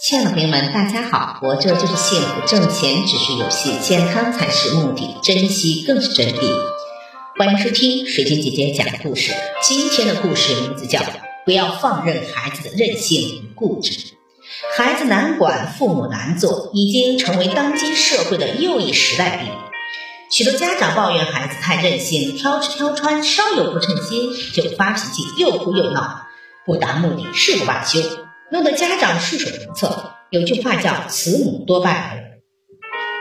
亲爱的朋友们，大家好！活着就是幸福，挣钱只是游戏，健康才是目的，珍惜更是真谛。欢迎收听水晶姐姐讲故事。今天的故事名字叫《不要放任孩子的任性与固执》。孩子难管，父母难做，已经成为当今社会的又一时代病。许多家长抱怨孩子太任性，挑吃挑穿，稍有不称心就发脾气，又哭又闹，不达目的誓不罢休。弄得家长束手无策。有句话叫“慈母多败儿”，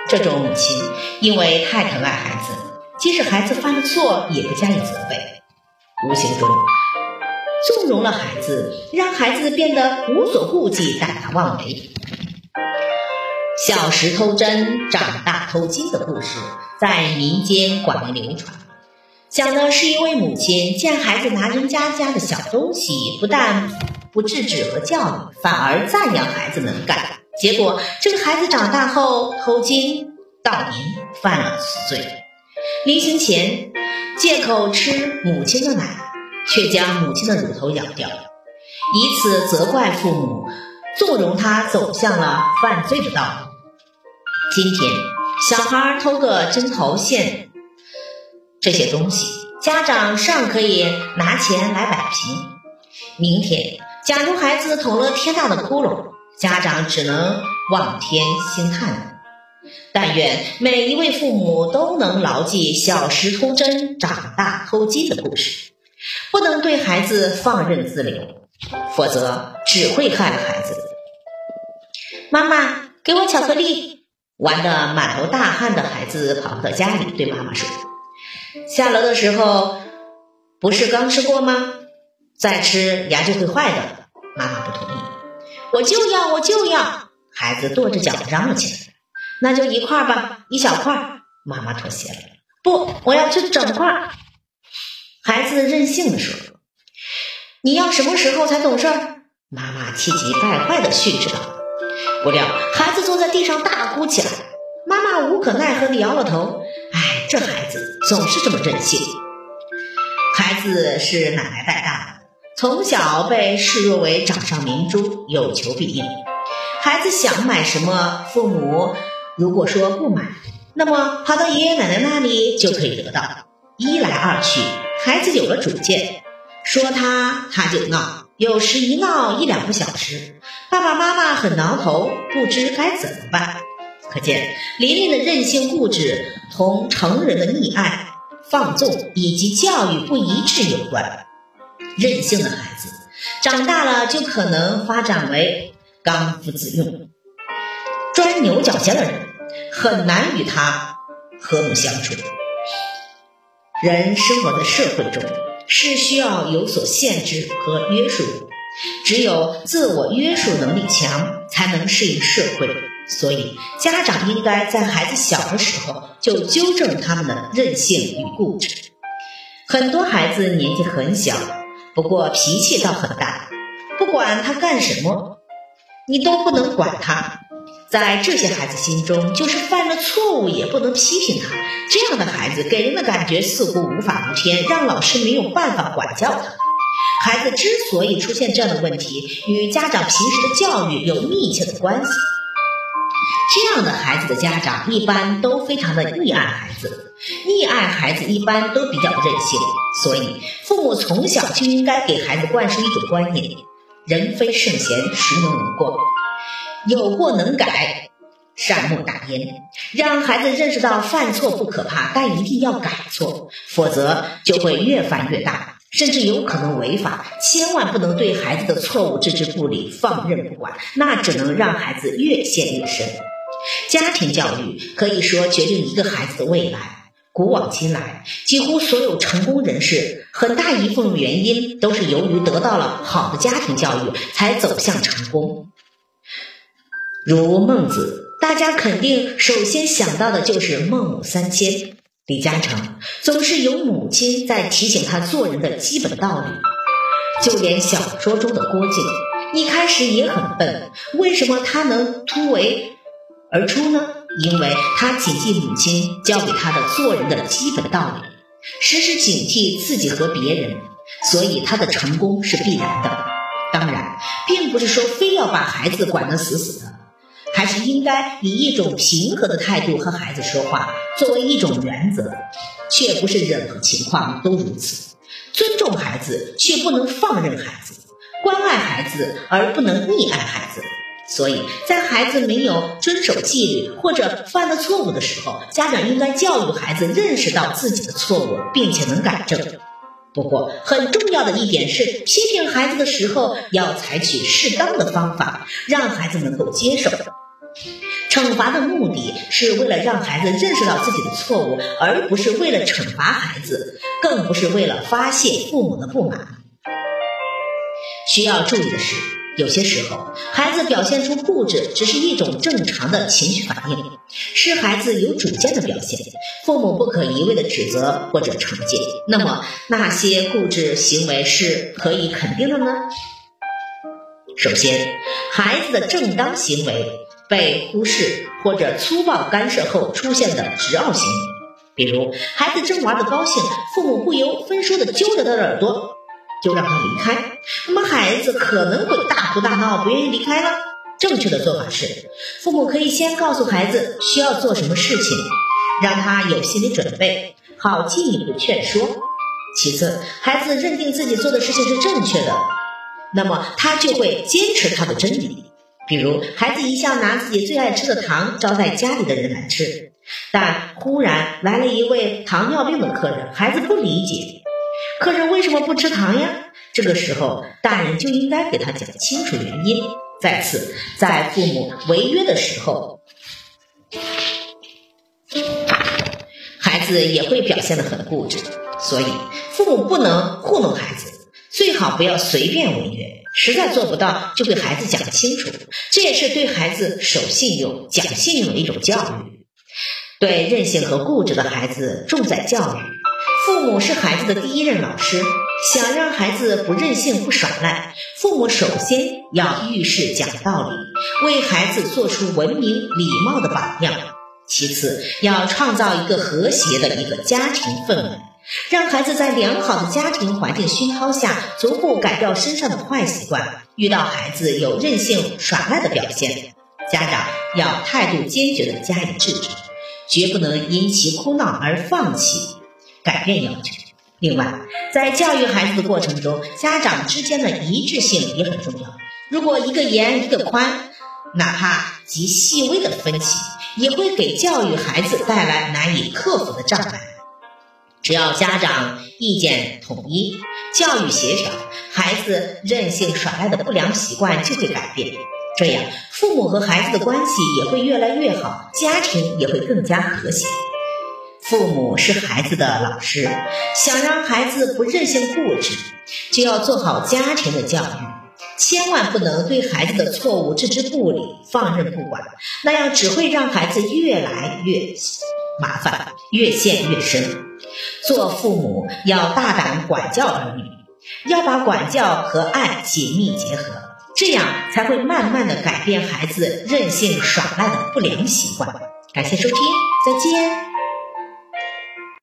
这种母亲因为太疼爱孩子，即使孩子犯了错，也不加以责备，无形中纵容了孩子，让孩子变得无所顾忌、胆大妄为。小时偷针，长大偷金的故事在民间广为流传。讲的是一位母亲见孩子拿人家家的小东西，不但不制止和教育，反而赞扬孩子能干。结果这个孩子长大后偷金盗银，犯了死罪。临行前借口吃母亲的奶，却将母亲的乳头咬掉，以此责怪父母，纵容他走向了犯罪的道路。今天小孩偷个针头线这些东西，家长尚可以拿钱来摆平。明天。假如孩子捅了天大的窟窿，家长只能望天兴叹。但愿每一位父母都能牢记“小时偷针，长大偷金”的故事，不能对孩子放任自流，否则只会害了孩子。妈妈，给我巧克力！玩得满头大汗的孩子跑到家里，对妈妈说：“下楼的时候不是刚吃过吗？再吃牙就会坏的。”妈妈不同意，我就要，我就要！孩子跺着脚嚷了起来。那就一块吧，一小块。妈妈妥协了。不，我要吃整块。孩子任性的说：“你要什么时候才懂事？”妈妈气急败坏的训斥道。不料孩子坐在地上大哭起来。妈妈无可奈何的摇了头。哎，这孩子总是这么任性。孩子是奶奶带大的。从小被视若为掌上明珠，有求必应。孩子想买什么，父母如果说不买，那么跑到爷爷奶奶那里就可以得到。一来二去，孩子有了主见，说他他就闹，有时一闹一两个小时，爸爸妈妈很挠头，不知该怎么办。可见琳琳的任性固执同成人的溺爱、放纵以及教育不一致有关。任性的孩子长大了就可能发展为刚愎自用、钻牛角尖的人，很难与他和睦相处。人生活在社会中是需要有所限制和约束的，只有自我约束能力强，才能适应社会。所以，家长应该在孩子小的时候就纠正他们的任性与固执。很多孩子年纪很小。不过脾气倒很大，不管他干什么，你都不能管他。在这些孩子心中，就是犯了错误也不能批评他。这样的孩子给人的感觉似乎无法无天，让老师没有办法管教他。孩子之所以出现这样的问题，与家长平时的教育有密切的关系。这样的孩子的家长一般都非常的溺爱孩子，溺爱孩子一般都比较任性，所以父母从小就应该给孩子灌输一种观念：人非圣贤，孰能无过？有过能改，善莫大焉。让孩子认识到犯错不可怕，但一定要改错，否则就会越犯越大，甚至有可能违法。千万不能对孩子的错误置之不理，放任不管，那只能让孩子越陷越深。家庭教育可以说决定一个孩子的未来。古往今来，几乎所有成功人士，很大一部分原因都是由于得到了好的家庭教育，才走向成功。如孟子，大家肯定首先想到的就是孟母三迁；李嘉诚总是有母亲在提醒他做人的基本道理。就连小说中的郭靖，一开始也很笨，为什么他能突围？而出呢？因为他谨记母亲教给他的做人的基本道理，时时警惕自己和别人，所以他的成功是必然的。当然，并不是说非要把孩子管得死死的，还是应该以一种平和的态度和孩子说话，作为一种原则，却不是任何情况都如此。尊重孩子，却不能放任孩子；关爱孩子，而不能溺爱孩子。所以在孩子没有遵守纪律或者犯了错误的时候，家长应该教育孩子认识到自己的错误，并且能改正。不过，很重要的一点是，批评孩子的时候要采取适当的方法，让孩子能够接受。惩罚的目的是为了让孩子认识到自己的错误，而不是为了惩罚孩子，更不是为了发泄父母的不满。需要注意的是。有些时候，孩子表现出固执，只是一种正常的情绪反应，是孩子有主见的表现。父母不可一味的指责或者惩戒。那么，那些固执行为是可以肯定的呢？首先，孩子的正当行为被忽视或者粗暴干涉后出现的执拗行为，比如孩子正玩的高兴，父母不由分说的揪着他的耳朵。就让他离开，那么孩子可能会大哭大闹，不愿意离开了。正确的做法是，父母可以先告诉孩子需要做什么事情，让他有心理准备，好进一步劝说。其次，孩子认定自己做的事情是正确的，那么他就会坚持他的真理。比如，孩子一向拿自己最爱吃的糖招待家里的人来吃，但忽然来了一位糖尿病的客人，孩子不理解。客人为什么不吃糖呀？这个时候，大人就应该给他讲清楚原因。再次，在父母违约的时候，孩子也会表现得很固执，所以父母不能糊弄孩子，最好不要随便违约。实在做不到，就给孩子讲清楚，这也是对孩子守信用、讲信用的一种教育。对任性和固执的孩子，重在教育。父母是孩子的第一任老师，想让孩子不任性、不耍赖，父母首先要遇事讲道理，为孩子做出文明礼貌的榜样；其次，要创造一个和谐的一个家庭氛围，让孩子在良好的家庭环境熏陶下，逐步改掉身上的坏习惯。遇到孩子有任性耍赖的表现，家长要态度坚决地加以制止，绝不能因其哭闹而放弃。改变要求。另外，在教育孩子的过程中，家长之间的一致性也很重要。如果一个严一个宽，哪怕极细微的分歧，也会给教育孩子带来难以克服的障碍。只要家长意见统一，教育协调，孩子任性耍赖的不良习惯就会改变。这样，父母和孩子的关系也会越来越好，家庭也会更加和谐。父母是孩子的老师，想让孩子不任性固执，就要做好家庭的教育，千万不能对孩子的错误置之不理、放任不管，那样只会让孩子越来越麻烦，越陷越深。做父母要大胆管教儿女，要把管教和爱紧密结合，这样才会慢慢的改变孩子任性耍赖的不良习惯。感谢收听，再见。